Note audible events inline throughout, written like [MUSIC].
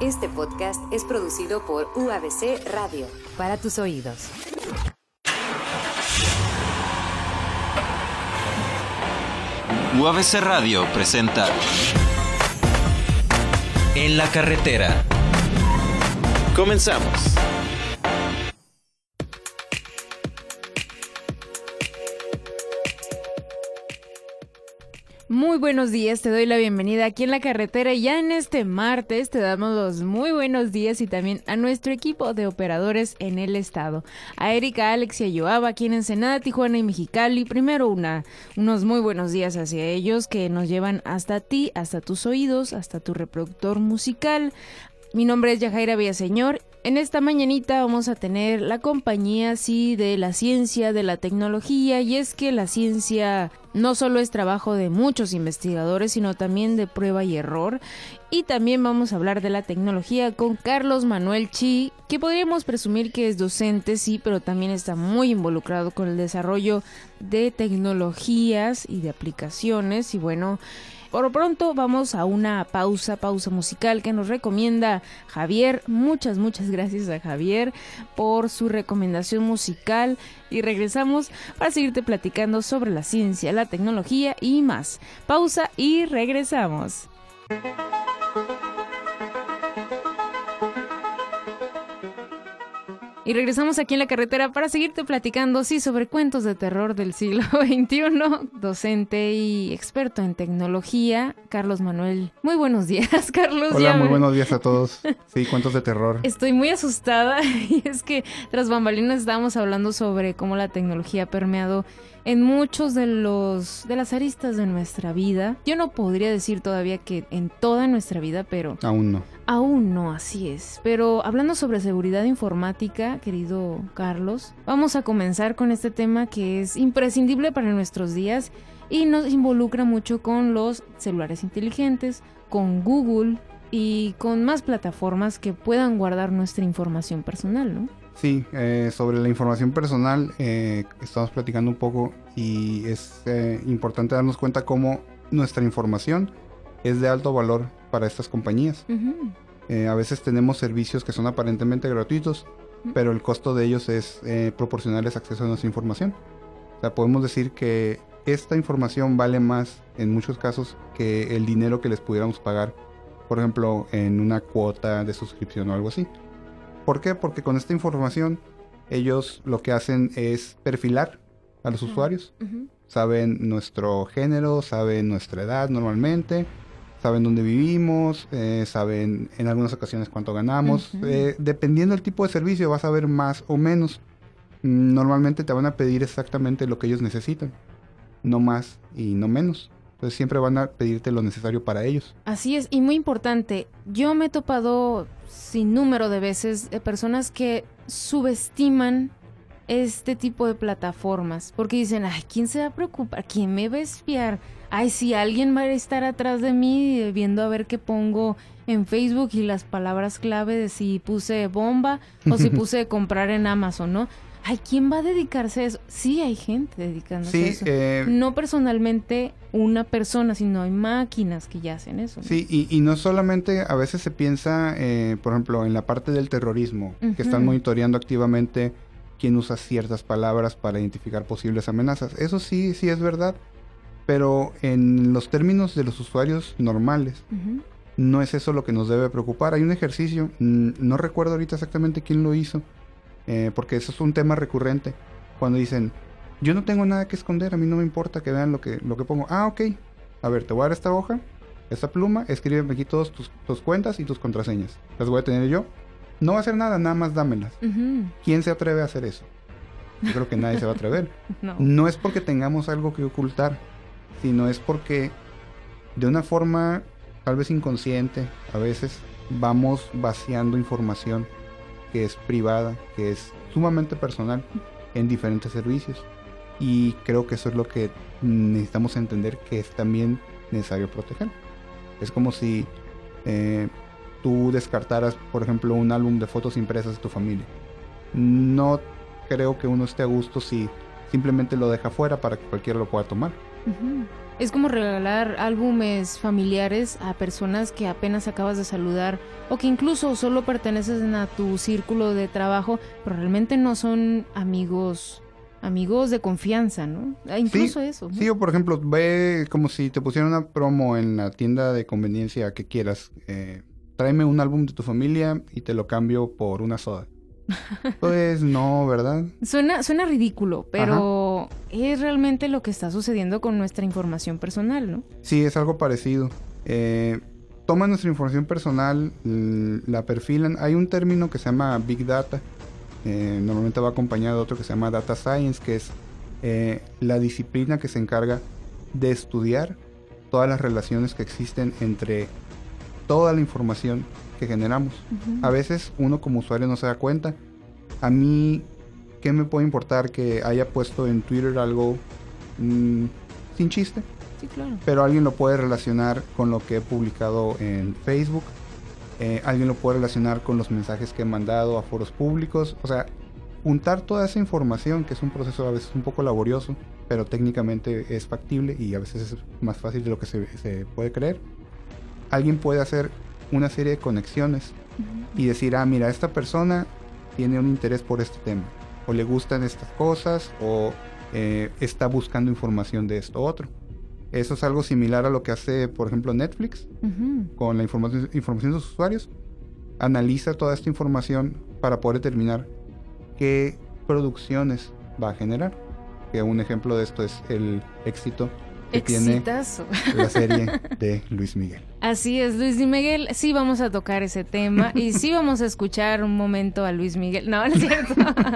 Este podcast es producido por UABC Radio, para tus oídos. UABC Radio presenta En la carretera. Comenzamos. Muy buenos días, te doy la bienvenida aquí en la carretera y ya en este martes te damos los muy buenos días y también a nuestro equipo de operadores en el estado. A Erika, Alex y a Joaba aquí en Ensenada, Tijuana y Mexicali. Primero unos muy buenos días hacia ellos que nos llevan hasta ti, hasta tus oídos, hasta tu reproductor musical. Mi nombre es Yajaira Villaseñor. En esta mañanita vamos a tener la compañía, sí, de la ciencia, de la tecnología, y es que la ciencia no solo es trabajo de muchos investigadores, sino también de prueba y error. Y también vamos a hablar de la tecnología con Carlos Manuel Chi, que podríamos presumir que es docente, sí, pero también está muy involucrado con el desarrollo de tecnologías y de aplicaciones. Y bueno, por lo pronto vamos a una pausa, pausa musical que nos recomienda Javier. Muchas, muchas gracias a Javier por su recomendación musical y regresamos para seguirte platicando sobre la ciencia, la tecnología y más. Pausa y regresamos. Y regresamos aquí en la carretera para seguirte platicando, sí, sobre cuentos de terror del siglo [LAUGHS] XXI. Docente y experto en tecnología, Carlos Manuel. Muy buenos días, [LAUGHS] Carlos. Hola, muy buenos días a todos. Sí, cuentos de terror. Estoy muy asustada [LAUGHS] y es que tras bambalinas estábamos hablando sobre cómo la tecnología ha permeado en muchos de los de las aristas de nuestra vida. Yo no podría decir todavía que en toda nuestra vida, pero aún no. Aún no, así es. Pero hablando sobre seguridad informática, querido Carlos, vamos a comenzar con este tema que es imprescindible para nuestros días y nos involucra mucho con los celulares inteligentes, con Google y con más plataformas que puedan guardar nuestra información personal, ¿no? Sí, eh, sobre la información personal eh, estamos platicando un poco y es eh, importante darnos cuenta cómo nuestra información es de alto valor para estas compañías. a veces tenemos servicios que son aparentemente gratuitos, pero el costo de ellos es proporcionarles acceso a nuestra información. O sea, podemos decir que esta información vale más en muchos casos que el dinero que les pudiéramos pagar, por ejemplo, en una cuota de suscripción o algo así. ¿Por qué? Porque con esta información ellos lo que hacen es perfilar a los usuarios. Saben nuestro género, saben nuestra edad normalmente, saben dónde vivimos, eh, saben en algunas ocasiones cuánto ganamos. Eh, dependiendo del tipo de servicio vas a ver más o menos. Normalmente te van a pedir exactamente lo que ellos necesitan, no más y no menos. Entonces siempre van a pedirte lo necesario para ellos. Así es, y muy importante, yo me he topado sin número de veces de personas que subestiman este tipo de plataformas, porque dicen, ay, ¿quién se va a preocupar? ¿Quién me va a espiar? Ay, si alguien va a estar atrás de mí viendo a ver qué pongo en Facebook y las palabras clave de si puse bomba o si [LAUGHS] puse comprar en Amazon, ¿no? Ay, ¿quién va a dedicarse a eso? Sí, hay gente dedicándose a eso. Eh, no personalmente una persona, sino hay máquinas que ya hacen eso. Sí, y, no solamente a veces se piensa, eh, por ejemplo, en la parte del terrorismo, que están monitoreando activamente quién usa ciertas palabras para identificar posibles amenazas. Eso sí, sí es verdad, pero en los términos de los usuarios normales, no es eso lo que nos debe preocupar. Hay un ejercicio, no recuerdo ahorita exactamente quién lo hizo, eh, porque eso es un tema recurrente. Cuando dicen, yo no tengo nada que esconder, a mí no me importa que vean lo que, lo que pongo. Ah, ok. A ver, te voy a dar esta hoja, esta pluma, escríbeme aquí todas tus, tus, cuentas y tus contraseñas. Las voy a tener yo. No va a hacer nada, nada más dámelas. ¿Quién se atreve a hacer eso? Yo creo que nadie se va a atrever. [LAUGHS] no. no es porque tengamos algo que ocultar, sino es porque de una forma tal vez inconsciente, a veces vamos vaciando información que es privada, que es sumamente personal en diferentes servicios. Y creo que eso es lo que necesitamos entender que es también necesario proteger. Es como si eh, tú descartaras, por ejemplo, un álbum de fotos impresas de tu familia. No creo que uno esté a gusto si simplemente lo deja fuera para que cualquiera lo pueda tomar. Es como regalar álbumes familiares a personas que apenas acabas de saludar o que incluso solo pertenecen a tu círculo de trabajo, pero realmente no son amigos amigos de confianza, ¿no? Ah, incluso eso. Sí, o por ejemplo, ve como si te pusieran una promo en la tienda de conveniencia que quieras. Eh, tráeme un álbum de tu familia y te lo cambio por una soda. [LAUGHS] Pues no, ¿verdad? Suena, suena ridículo, pero es realmente lo que está sucediendo con nuestra información personal, ¿no? Sí, es algo parecido. Eh, toman nuestra información personal, la perfilan. Hay un término que se llama Big Data, eh, normalmente va acompañado de otro que se llama Data Science, que es eh, la disciplina que se encarga de estudiar todas las relaciones que existen entre toda la información que generamos. A veces uno como usuario no se da cuenta. A mí, ¿qué me puede importar que haya puesto en Twitter algo mm, sin chiste? Sí, claro. Pero alguien lo puede relacionar con lo que he publicado en Facebook eh, alguien lo puede relacionar con los mensajes que he mandado a foros públicos. O sea, juntar toda esa información, que es un proceso a veces un poco laborioso, pero técnicamente es factible y a veces es más fácil de lo que se, puede creer. Alguien puede hacer una serie de conexiones y decir, ah, mira, esta persona tiene un interés por este tema, o le gustan estas cosas, o eh, está buscando información de esto otro. Eso es algo similar a lo que hace, por ejemplo, Netflix con la información, información de sus usuarios. Analiza toda esta información para poder determinar qué producciones va a generar. Que un ejemplo de esto es el éxito que tiene la serie [LAUGHS] de Luis Miguel. Así es, Luis Miguel, sí vamos a tocar ese tema y sí [LAUGHS] vamos a escuchar un momento a Luis Miguel. No, no es cierto.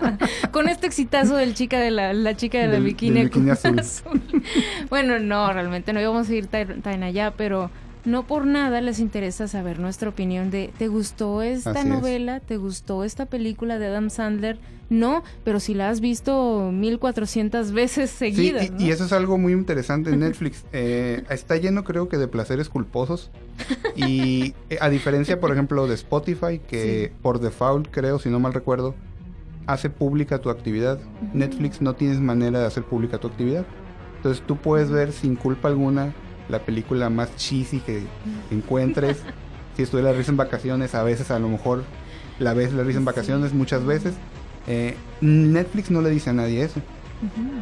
[LAUGHS] Con este exitazo del chica de la, chica de la bikini, [LAUGHS] Bueno, no, realmente no íbamos a ir tan allá, pero no por nada les interesa saber nuestra opinión de ¿te gustó esta novela? ¿Te gustó esta película de Adam Sandler? No, pero si la has visto 1400 veces seguidas. Sí, y, eso es algo muy interesante en [LAUGHS] Netflix. Eh, está lleno creo que de placeres culposos y eh, a diferencia por ejemplo de Spotify que por default creo, si no mal recuerdo, hace pública tu actividad. Netflix no tienes manera de hacer pública tu actividad. Entonces tú puedes ver sin culpa alguna la película más cheesy que encuentres. si estuve la risa en vacaciones, a veces a lo mejor la ves la risa en vacaciones, muchas veces. Eh, Netflix no le dice a nadie eso,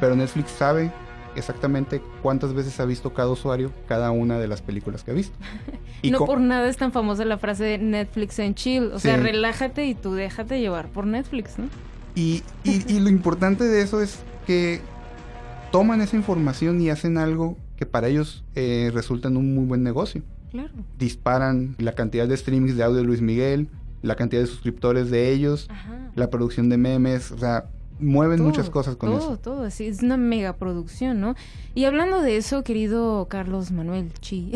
pero Netflix sabe exactamente cuántas veces ha visto cada usuario cada una de las películas que ha visto. [LAUGHS] Y no por nada es tan famosa la frase de Netflix en chill, o sea, relájate y tú déjate llevar por Netflix, ¿no? Y, y, y lo importante de eso es que toman esa información y hacen algo que para ellos eh, resultan un muy buen negocio. Claro. Disparan la cantidad de streamings de audio de Luis Miguel, la cantidad de suscriptores de ellos, la producción de memes, o sea, mueven muchas cosas con eso. Todo, todo, así, es una mega producción, ¿no? Y hablando de eso, querido Carlos Manuel Chi,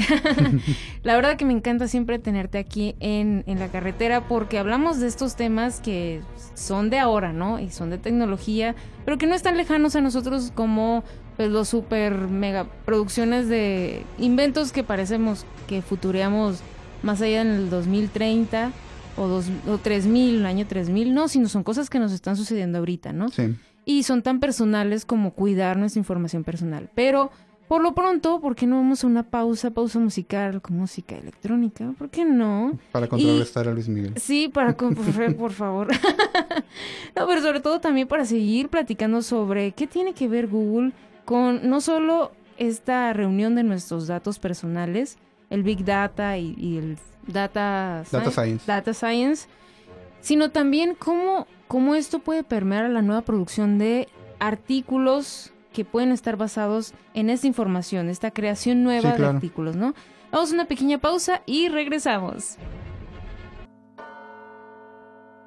[LAUGHS] la verdad que me encanta siempre tenerte aquí en, en la carretera porque hablamos de estos temas que son de ahora, ¿no? Y son de tecnología, pero que no están lejanos a nosotros como pues los super mega producciones de inventos que parecemos que futureamos más allá en el 2030 o, dos, o 3000, el año 3000, no, sino son cosas que nos están sucediendo ahorita, ¿no? Sí. Y son tan personales como cuidar nuestra información personal. Pero por lo pronto, ¿por qué no vamos a una pausa, pausa musical con música electrónica? ¿Por qué no? Para contrarrestar a Luis Miguel. Sí, para por, por favor. [LAUGHS] no, pero sobre todo también para seguir platicando sobre qué tiene que ver Google con no solo esta reunión de nuestros datos personales, el Big Data y, el Data, Science. Data Science, sino también cómo, cómo esto puede permear a la nueva producción de artículos que pueden estar basados en esta información, esta creación nueva de artículos, ¿no? Vamos a una pequeña pausa y regresamos.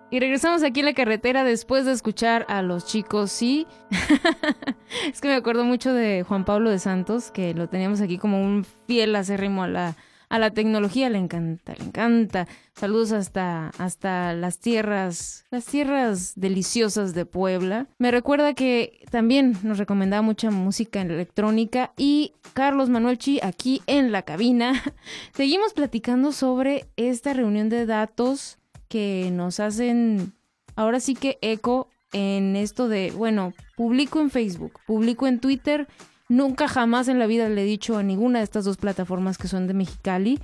Y regresamos aquí en la carretera después de escuchar a los chicos, sí. [LAUGHS] es que me acuerdo mucho de Juan Pablo de Santos, que lo teníamos aquí como un fiel acérrimo a la, a la tecnología. Le encanta, le encanta. Saludos hasta, hasta las tierras, las tierras deliciosas de Puebla. Me recuerda que también nos recomendaba mucha música electrónica y Carlos Manuel Chi aquí en la cabina. [LAUGHS] Seguimos platicando sobre esta reunión de datos que nos hacen ahora sí que eco en esto de, bueno, publico en Facebook, publico en Twitter Nunca jamás en la vida le he dicho a ninguna de estas dos plataformas que son de Mexicali,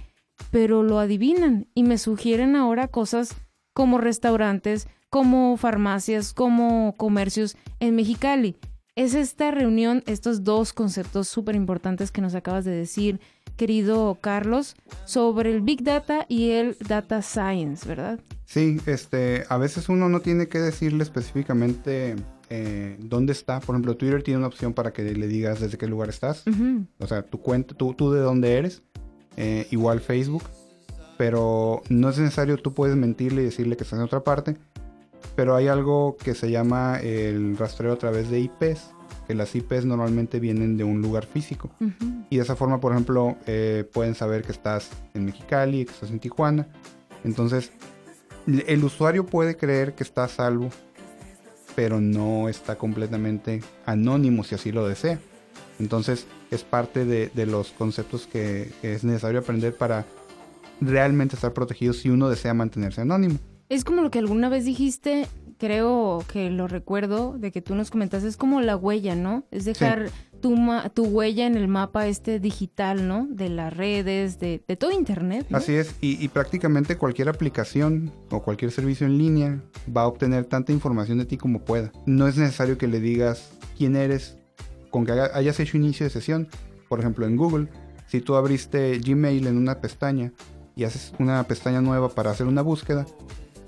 pero lo adivinan y me sugieren ahora cosas como restaurantes, como farmacias, como comercios en Mexicali. Es esta reunión, estos dos conceptos súper importantes que nos acabas de decir, querido Carlos, sobre el Big Data y el Data Science, ¿verdad? Sí, este, a veces uno no tiene que decirle específicamente eh, dónde está. Por ejemplo, Twitter tiene una opción para que le digas desde qué lugar estás. O sea, tu cuenta, tú, tú de dónde eres. Eh, igual Facebook. Pero no es necesario, tú puedes mentirle y decirle que estás en otra parte. Pero hay algo que se llama el rastreo a través de IPs que las IPs normalmente vienen de un lugar físico. Y de esa forma, por ejemplo, eh, pueden saber que estás en Mexicali, que estás en Tijuana. Entonces, el usuario puede creer que está a salvo, pero no está completamente anónimo si así lo desea. Entonces, es parte de, los conceptos que, que es necesario aprender para realmente estar protegido si uno desea mantenerse anónimo. Es como lo que alguna vez dijiste creo que lo recuerdo de que tú nos comentaste, es como la huella, ¿no? Es dejar tu, tu huella en el mapa este digital, ¿no? De las redes, de, todo Internet. Así es, y, prácticamente cualquier aplicación o cualquier servicio en línea va a obtener tanta información de ti como pueda. No es necesario que le digas quién eres con que hayas hecho inicio de sesión. Por ejemplo, en Google, si tú abriste Gmail en una pestaña y haces una pestaña nueva para hacer una búsqueda,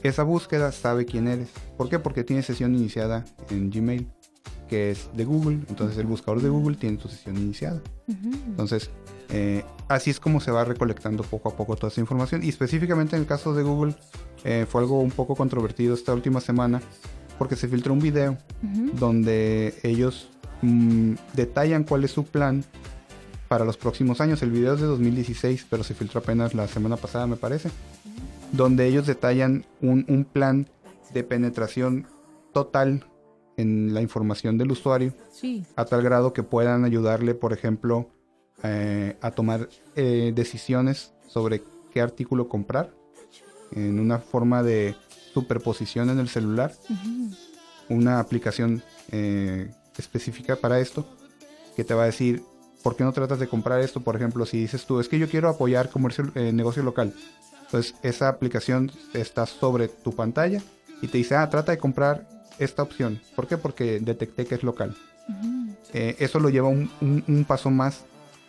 esa búsqueda sabe quién eres. ¿Por qué? Porque tiene sesión iniciada en Gmail, que es de Google. Entonces el buscador de Google tiene tu sesión iniciada. Entonces, eh, así es como se va recolectando poco a poco toda esa información. Y específicamente en el caso de Google, eh, fue algo un poco controvertido esta última semana, porque se filtró un video donde ellos mm, detallan cuál es su plan para los próximos años. El video es de 2016, pero se filtró apenas la semana pasada, me parece donde ellos detallan un, plan de penetración total en la información del usuario, a tal grado que puedan ayudarle, por ejemplo, eh, a tomar eh, decisiones sobre qué artículo comprar, en una forma de superposición en el celular, una aplicación eh, específica para esto, que te va a decir, ¿por qué no tratas de comprar esto? Por ejemplo, si dices tú, es que yo quiero apoyar comercio, negocio local, entonces esa aplicación está sobre tu pantalla y te dice, ah, trata de comprar esta opción. ¿Por qué? Porque detecté que es local. Eh, eso lo lleva un, paso más.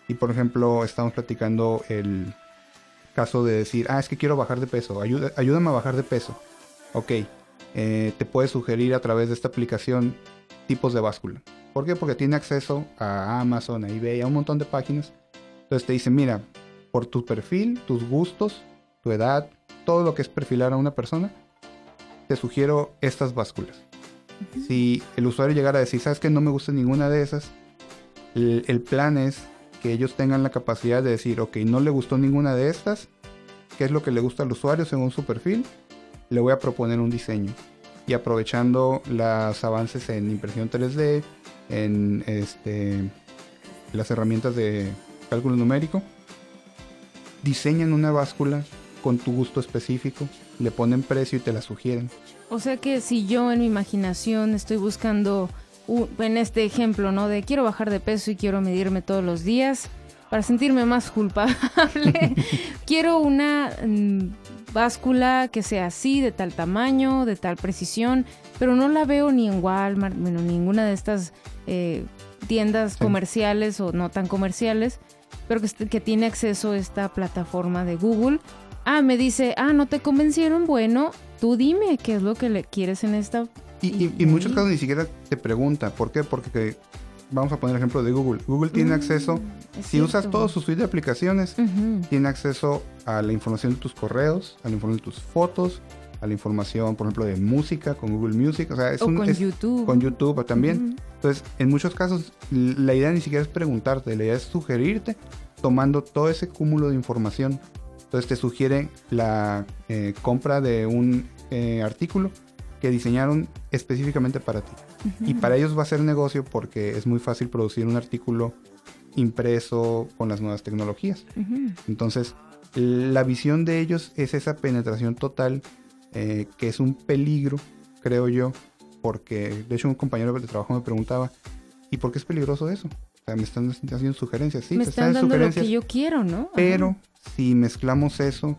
Y por ejemplo, estamos platicando el caso de decir, ah, es que quiero bajar de peso, ayúdame a bajar de peso. Ok, eh, te puede sugerir a través de esta aplicación tipos de báscula. ¿Por qué? Porque tiene acceso a Amazon, a eBay, a un montón de páginas. Entonces te dice, mira, por tu perfil, tus gustos, tu edad, todo lo que es perfilar a una persona, te sugiero estas básculas. Si el usuario llegara a decir, sabes que no me gusta ninguna de esas, el, plan es que ellos tengan la capacidad de decir, ok, no le gustó ninguna de estas, qué es lo que le gusta al usuario según su perfil, le voy a proponer un diseño. Y aprovechando los avances en impresión 3D, en este, las herramientas de cálculo numérico, diseñan una báscula con tu gusto específico, le ponen precio y te la sugieren. O sea que si yo en mi imaginación estoy buscando, en este ejemplo, ¿no? De quiero bajar de peso y quiero medirme todos los días para sentirme más culpable, [LAUGHS] quiero una mm, báscula que sea así, de tal tamaño, de tal precisión, pero no la veo ni en Walmart, bueno, ninguna de estas eh, tiendas comerciales o no tan comerciales, pero que, que tiene acceso a esta plataforma de Google Ah, me dice, ah, no te convencieron, bueno, tú dime qué es lo que le quieres en esta... Y, en muchos casos ni siquiera te pregunta, ¿por qué? Porque vamos a poner el ejemplo de Google. Google tiene mm, acceso, si usas todo su suite de aplicaciones, tiene acceso a la información de tus correos, a la información de tus fotos, a la información, por ejemplo, de música con Google Music. O sea, es con YouTube. Con YouTube también. Entonces, en muchos casos, la idea ni siquiera es preguntarte, la idea es sugerirte tomando todo ese cúmulo de información entonces te sugiere la eh, compra de un eh, artículo que diseñaron específicamente para ti. Y para ellos va a ser negocio porque es muy fácil producir un artículo impreso con las nuevas tecnologías. Entonces, la visión de ellos es esa penetración total eh, que es un peligro, creo yo, porque de hecho un compañero de trabajo me preguntaba, ¿y por qué es peligroso eso? Sea, me están haciendo sugerencias, sí, me te están, dando lo que yo quiero, ¿no? Pero si mezclamos eso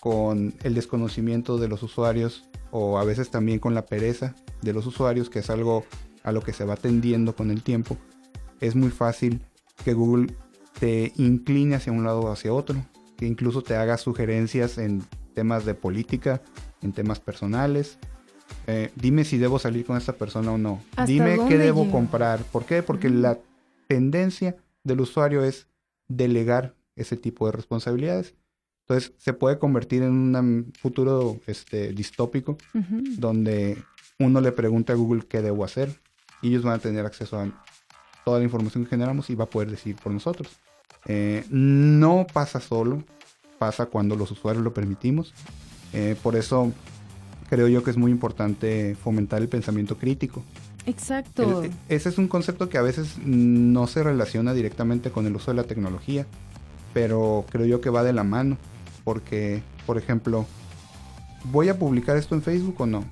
con el desconocimiento de los usuarios o a veces también con la pereza de los usuarios, que es algo a lo que se va tendiendo con el tiempo, es muy fácil que Google te incline hacia un lado o hacia otro, que incluso te haga sugerencias en temas de política, en temas personales. Eh, dime si debo salir con esta persona o no. Dime qué debo comprar. ¿Por qué? Porque la tendencia del usuario es delegar ese tipo de responsabilidades. Entonces se puede convertir en un futuro este, distópico donde uno le pregunta a Google qué debo hacer y ellos van a tener acceso a toda la información que generamos y va a poder decir por nosotros. Eh, no pasa solo, pasa cuando los usuarios lo permitimos. Eh, por eso creo yo que es muy importante fomentar el pensamiento crítico. Exacto. ese es un concepto que a veces no se relaciona directamente con el uso de la tecnología, pero creo yo que va de la mano porque, por ejemplo, ¿voy a publicar esto en Facebook o no?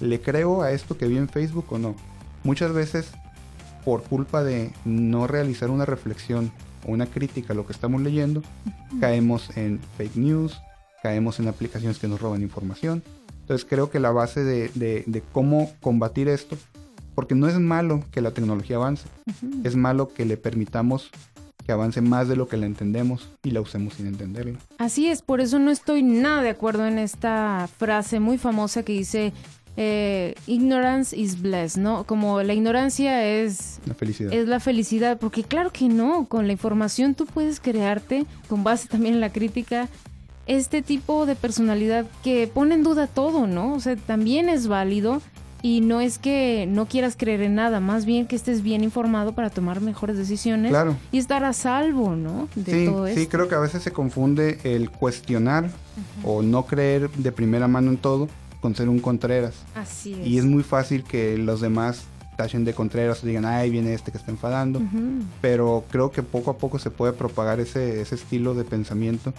¿Le creo a esto que vi en Facebook o no? Muchas veces, por culpa de no realizar una reflexión o una crítica a lo que estamos leyendo, caemos en fake news, caemos en aplicaciones que nos roban información. Entonces creo que la base de, cómo combatir esto, porque no es malo que la tecnología avance, es malo que le permitamos que avance más de lo que la entendemos y la usemos sin entenderla. Así es, por eso no estoy nada de acuerdo en esta frase muy famosa que dice eh, ignorance is bliss, ¿no? Como la ignorancia es la felicidad. Es la felicidad, porque claro que no, con la información tú puedes crearte, con base también en la crítica, este tipo de personalidad que pone en duda todo, ¿no? O sea, también es válido y no es que no quieras creer en nada, más bien que estés bien informado para tomar mejores decisiones y estar a salvo, ¿no? De sí, todo esto. Sí, creo que a veces se confunde el cuestionar o no creer de primera mano en todo con ser un Contreras. Así es. Y es muy fácil que los demás tachen de Contreras o digan, ay, viene este que está enfadando. Pero creo que poco a poco se puede propagar ese, ese estilo de pensamiento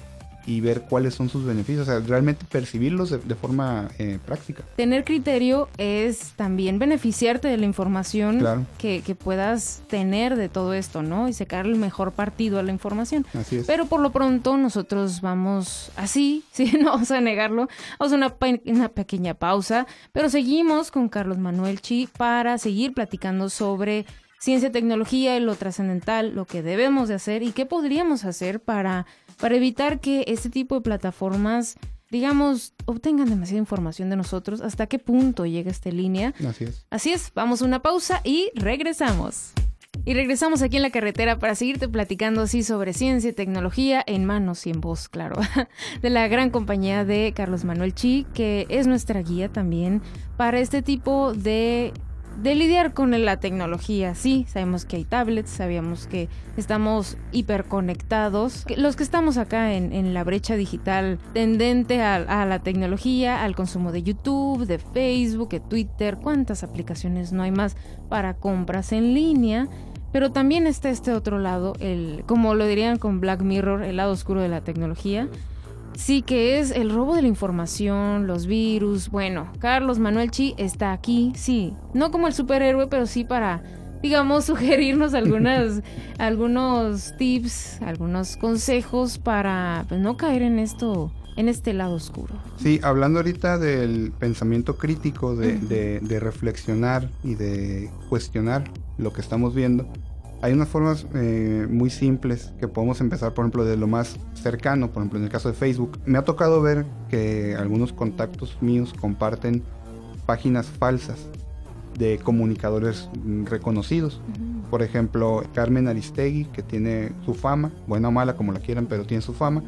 y ver cuáles son sus beneficios, o sea, realmente percibirlos de, forma eh, práctica. Tener criterio es también beneficiarte de la información que, que, puedas tener de todo esto, ¿no? Y sacar el mejor partido a la información. Así es. Pero por lo pronto nosotros vamos así, [LAUGHS] sí, no vamos a negarlo, vamos a una, una pequeña pausa, pero seguimos con Carlos Manuel Chi para seguir platicando sobre ciencia, tecnología y lo trascendental, lo que debemos de hacer y qué podríamos hacer para para evitar que este tipo de plataformas, digamos, obtengan demasiada información de nosotros, hasta qué punto llega esta línea. Así es. Así es, vamos a una pausa y regresamos. Y regresamos aquí en la carretera para seguirte platicando así sobre ciencia y tecnología en manos y en voz, claro, [LAUGHS] de la gran compañía de Carlos Manuel Chi, que es nuestra guía también para este tipo de de lidiar con la tecnología. Sí, sabemos que hay tablets, sabíamos que estamos hiperconectados. Los que estamos acá en, la brecha digital tendente a, la tecnología, al consumo de YouTube, de Facebook, de Twitter, cuántas aplicaciones no hay más para compras en línea. Pero también está este otro lado, el, como lo dirían con Black Mirror, el lado oscuro de la tecnología Sí, que es el robo de la información, los virus. Bueno, Carlos Manuel Chi está aquí, sí. No como el superhéroe, pero sí para, digamos, [LAUGHS] sugerirnos algunas, [LAUGHS] algunos tips, algunos consejos para pues, no caer en esto, en este lado oscuro. Sí, hablando ahorita del pensamiento crítico, de, de reflexionar y de cuestionar lo que estamos viendo hay unas formas eh, muy simples que podemos empezar, por ejemplo, de lo más cercano, por ejemplo, en el caso de Facebook. Me ha tocado ver que algunos contactos míos comparten páginas falsas de comunicadores reconocidos. Por ejemplo, Carmen Aristegui, que tiene su fama, buena o mala, como la quieran, pero tiene su fama.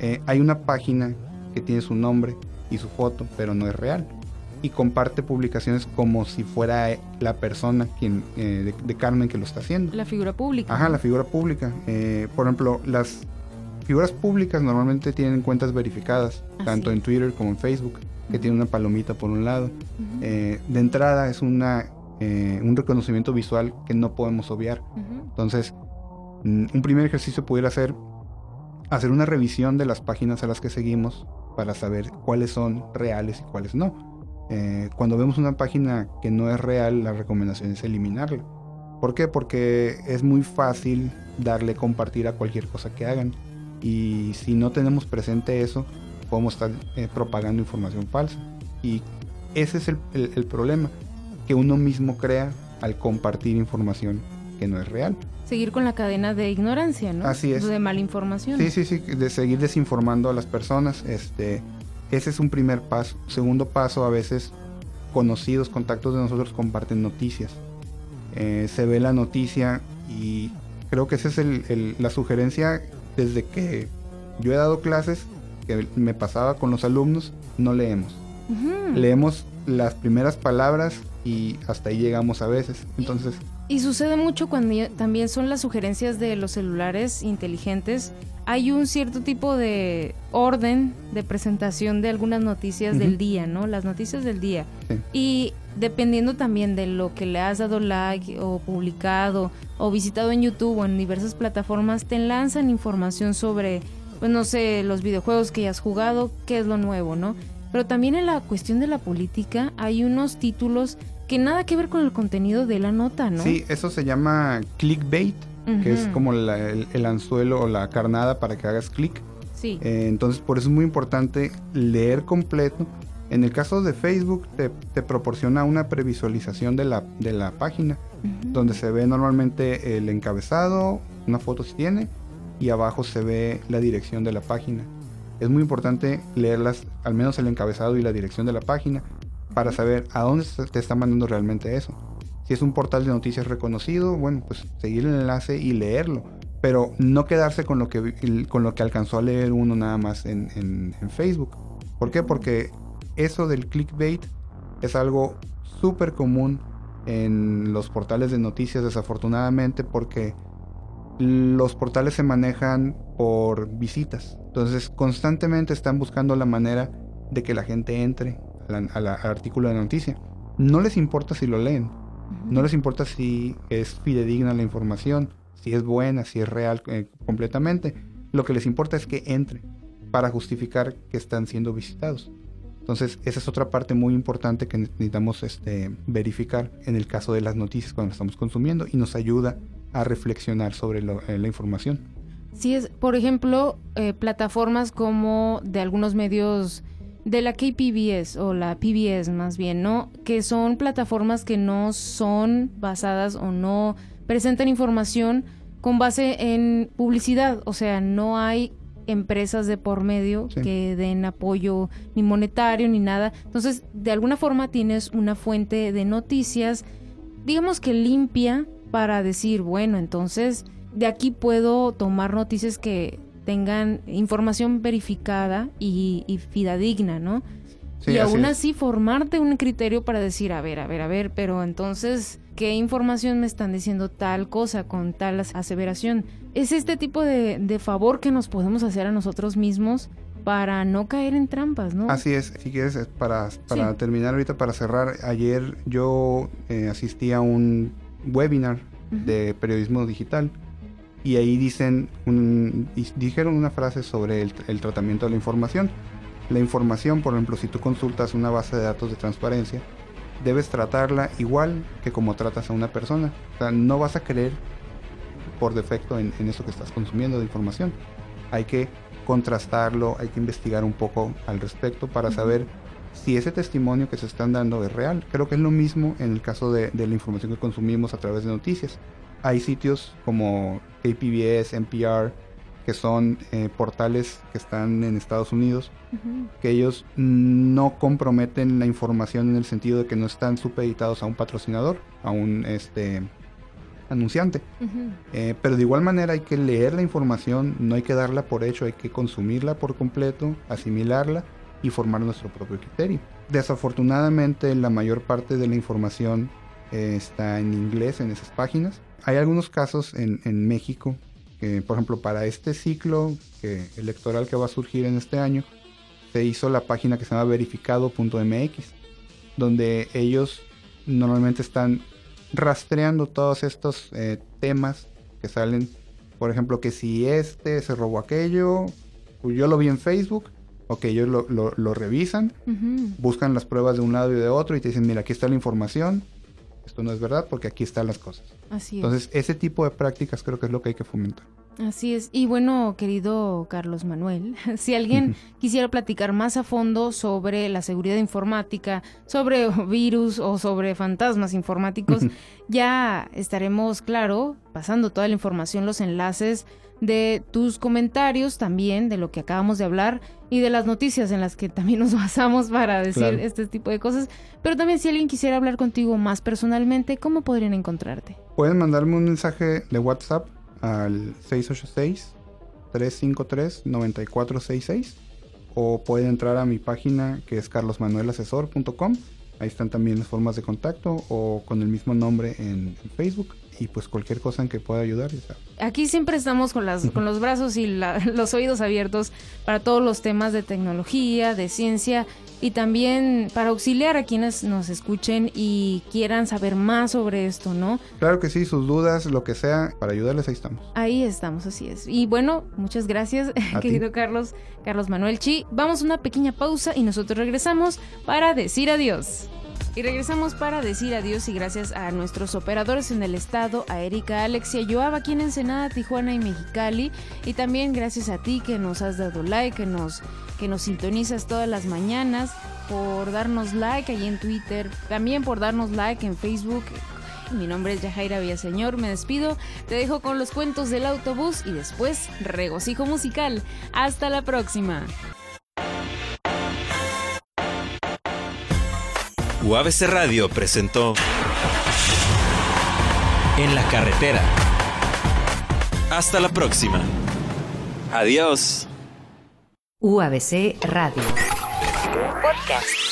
Eh, hay una página que tiene su nombre y su foto, pero no es real y comparte publicaciones como si fuera la persona quien eh, de, Carmen que lo está haciendo. La figura pública. Ajá, la figura pública. Eh, por ejemplo, las figuras públicas normalmente tienen cuentas verificadas, tanto en Twitter como en Facebook, que tiene una palomita por un lado. Eh, de entrada es una, un reconocimiento visual que no podemos obviar. Entonces, mm, un primer ejercicio pudiera ser hacer una revisión de las páginas a las que seguimos para saber cuáles son reales y cuáles no. Eh, cuando vemos una página que no es real, la recomendación es eliminarla. ¿Por qué? Porque es muy fácil darle compartir a cualquier cosa que hagan. Y si no tenemos presente eso, podemos estar eh, propagando información falsa. Y ese es el, el, problema, que uno mismo crea al compartir información que no es real. Seguir con la cadena de ignorancia, ¿no? Así es. De malinformación. Sí, sí, sí, de seguir desinformando a las personas. Este, ese es un primer paso. Segundo paso, a veces conocidos, contactos de nosotros comparten noticias. Eh, se ve la noticia y creo que esa es el, la sugerencia desde que yo he dado clases, que me pasaba con los alumnos, no leemos. Leemos las primeras palabras y hasta ahí llegamos a veces. Entonces... Y sucede mucho cuando también son las sugerencias de los celulares inteligentes. Hay un cierto tipo de orden de presentación de algunas noticias del día, ¿no? Las noticias del día. Y dependiendo también de lo que le has dado like o publicado o visitado en YouTube o en diversas plataformas, te lanzan información sobre, pues no sé, los videojuegos que ya has jugado, qué es lo nuevo, ¿no? Pero también en la cuestión de la política hay unos títulos que nada que ver con el contenido de la nota, ¿no? Sí, eso se llama clickbait, que es como el, anzuelo o la carnada para que hagas clic. Sí. Eh, entonces, por eso es muy importante leer completo. En el caso de Facebook, te, proporciona una previsualización de la, de la página, donde se ve normalmente el encabezado, una foto si tiene, y abajo se ve la dirección de la página. Es muy importante leerlas, al menos el encabezado y la dirección de la página, para saber a dónde te está mandando realmente eso. Si es un portal de noticias reconocido, bueno, pues seguir el enlace y leerlo. Pero no quedarse con lo que, con lo que alcanzó a leer uno nada más en, en, Facebook. ¿Por qué? Porque eso del clickbait es algo súper común en los portales de noticias, desafortunadamente, porque los portales se manejan por visitas. Entonces, constantemente están buscando la manera de que la gente entre al, artículo de noticia. No les importa si lo leen, no les importa si es fidedigna la información, si es buena, si es real eh, completamente. Lo que les importa es que entre para justificar que están siendo visitados. Entonces, esa es otra parte muy importante que necesitamos este, verificar en el caso de las noticias cuando las estamos consumiendo y nos ayuda a reflexionar sobre eh, la información. Sí, es, por ejemplo, eh, plataformas como de algunos medios de la KPBS o la PBS más bien, ¿no? Que son plataformas que no son basadas o no presentan información con base en publicidad, o sea, no hay empresas de por medio que den apoyo ni monetario ni nada. Entonces, de alguna forma tienes una fuente de noticias, digamos que limpia para decir, bueno, entonces de aquí puedo tomar noticias que tengan información verificada y, y fidedigna, ¿no? y aún así formarte un criterio para decir, a ver, a ver, a ver, pero entonces, ¿qué información me están diciendo tal cosa con tal aseveración? Es este tipo de, favor que nos podemos hacer a nosotros mismos para no caer en trampas, ¿no? Así es, si quieres, para, para terminar ahorita, para cerrar, ayer yo eh, asistí a un webinar de periodismo digital y ahí dicen dijeron una frase sobre el, tratamiento de la información. La información, por ejemplo, si tú consultas una base de datos de transparencia, debes tratarla igual que como tratas a una persona. O sea, no vas a creer por defecto en, eso que estás consumiendo de información. Hay que contrastarlo, hay que investigar un poco al respecto para saber si ese testimonio que se están dando es real. Creo que es lo mismo en el caso de la información que consumimos a través de noticias hay sitios como KPBS, NPR, que son eh, portales que están en Estados Unidos, que ellos no comprometen la información en el sentido de que no están supeditados a un patrocinador, a un este anunciante. Eh, pero de igual manera hay que leer la información, no hay que darla por hecho, hay que consumirla por completo, asimilarla y formar nuestro propio criterio. Desafortunadamente la mayor parte de la información eh, está en inglés en esas páginas. Hay algunos casos en, México que, por ejemplo, para este ciclo electoral que va a surgir en este año, se hizo la página que se llama verificado.mx, donde ellos normalmente están rastreando todos estos eh, temas que salen, por ejemplo, que si este se robó aquello, yo lo vi en Facebook, ok, ellos lo, revisan, buscan las pruebas de un lado y de otro y te dicen, mira, aquí está la información, esto no es verdad porque aquí están las cosas. Así es. Entonces, ese tipo de prácticas creo que es lo que hay que fomentar. Así es. Y bueno, querido Carlos Manuel, [LAUGHS] si alguien [LAUGHS] quisiera platicar más a fondo sobre la seguridad informática, sobre [LAUGHS] virus o sobre fantasmas informáticos, ya estaremos, claro, pasando toda la información, los enlaces de tus comentarios también, de lo que acabamos de hablar y de las noticias en las que también nos basamos para decir este tipo de cosas. Pero también si alguien quisiera hablar contigo más personalmente, ¿cómo podrían encontrarte? Pueden mandarme un mensaje de WhatsApp al 686-353-9466 o pueden entrar a mi página que es carlosmanuelasesor.com. Ahí están también las formas de contacto o con el mismo nombre en, Facebook y pues cualquier cosa en que pueda ayudar. Aquí siempre estamos con, las, con los brazos y [LAUGHS] los oídos abiertos para todos los temas de tecnología, de ciencia y también para auxiliar a quienes nos escuchen y quieran saber más sobre esto, ¿no? Claro que sí, sus dudas, lo que sea, para ayudarles ahí estamos. Ahí estamos, así es. Y bueno, muchas gracias, [LAUGHS] querido Carlos, Carlos Manuel Chi. Vamos a una pequeña pausa y nosotros regresamos para decir adiós. Y regresamos para decir adiós y gracias a nuestros operadores en el estado, a Erika, Alexia, Joab aquí en Ensenada, Tijuana y Mexicali. Y también gracias a ti que nos has dado like, que nos, que nos sintonizas todas las mañanas, por darnos like ahí en Twitter, también por darnos like en Facebook. Mi nombre es Yajaira Villaseñor, me despido, te dejo con los cuentos del autobús y después regocijo musical. Hasta la próxima. UABC Radio presentó En la carretera. Hasta la próxima. Adiós. UABC Radio. Podcast.